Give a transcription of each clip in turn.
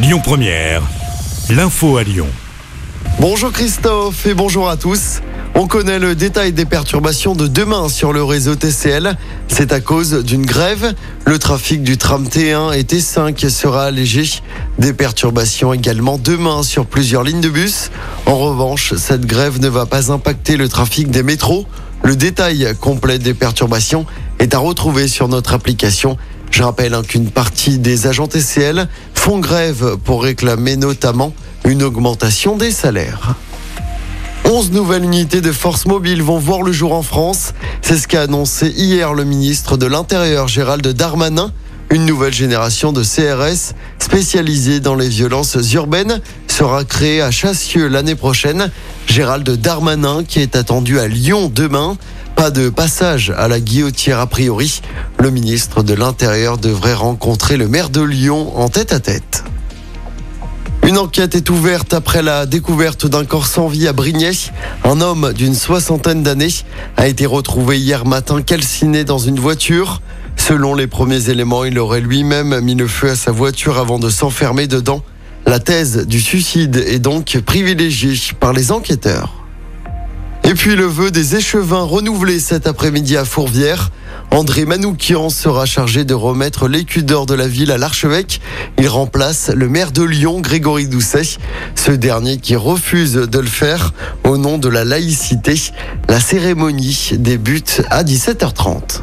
Lyon Première, l'info à Lyon. Bonjour Christophe et bonjour à tous. On connaît le détail des perturbations de demain sur le réseau TCL. C'est à cause d'une grève. Le trafic du tram T1 et T5 sera allégé. Des perturbations également demain sur plusieurs lignes de bus. En revanche, cette grève ne va pas impacter le trafic des métros. Le détail complet des perturbations est à retrouver sur notre application. Je rappelle hein, qu'une partie des agents TCL grève pour réclamer notamment une augmentation des salaires. 11 nouvelles unités de force mobile vont voir le jour en France. C'est ce qu'a annoncé hier le ministre de l'Intérieur Gérald Darmanin. Une nouvelle génération de CRS spécialisée dans les violences urbaines sera créée à Chassieux l'année prochaine. Gérald Darmanin qui est attendu à Lyon demain. Pas de passage à la guillotière a priori. Le ministre de l'Intérieur devrait rencontrer le maire de Lyon en tête à tête. Une enquête est ouverte après la découverte d'un corps sans vie à Brignais. Un homme d'une soixantaine d'années a été retrouvé hier matin calciné dans une voiture. Selon les premiers éléments, il aurait lui-même mis le feu à sa voiture avant de s'enfermer dedans. La thèse du suicide est donc privilégiée par les enquêteurs. Et puis le vœu des échevins renouvelé cet après-midi à Fourvière. André Manoukian sera chargé de remettre l'écu d'or de la ville à l'archevêque. Il remplace le maire de Lyon, Grégory Doucet. Ce dernier qui refuse de le faire au nom de la laïcité. La cérémonie débute à 17h30.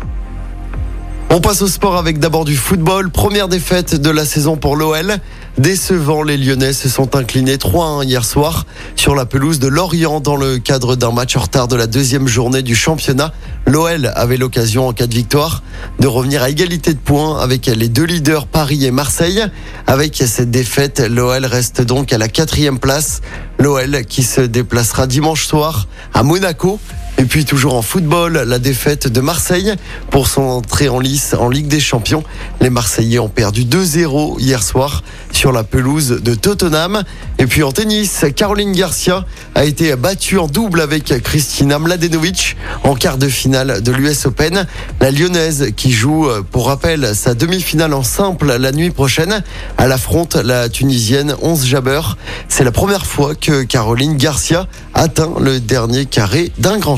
On passe au sport avec d'abord du football. Première défaite de la saison pour l'OL. Décevant, les Lyonnais se sont inclinés 3-1 hier soir sur la pelouse de Lorient dans le cadre d'un match en retard de la deuxième journée du championnat. L'OL avait l'occasion en cas de victoire de revenir à égalité de points avec les deux leaders Paris et Marseille. Avec cette défaite, l'OL reste donc à la quatrième place. L'OL qui se déplacera dimanche soir à Monaco et puis toujours en football, la défaite de Marseille pour son entrée en lice en Ligue des Champions. Les Marseillais ont perdu 2-0 hier soir sur la pelouse de Tottenham. Et puis en tennis, Caroline Garcia a été battue en double avec Christina Mladenovic en quart de finale de l'US Open. La Lyonnaise qui joue, pour rappel, sa demi-finale en simple la nuit prochaine, elle affronte la Tunisienne 11 Jabber. C'est la première fois que Caroline Garcia atteint le dernier carré d'un grand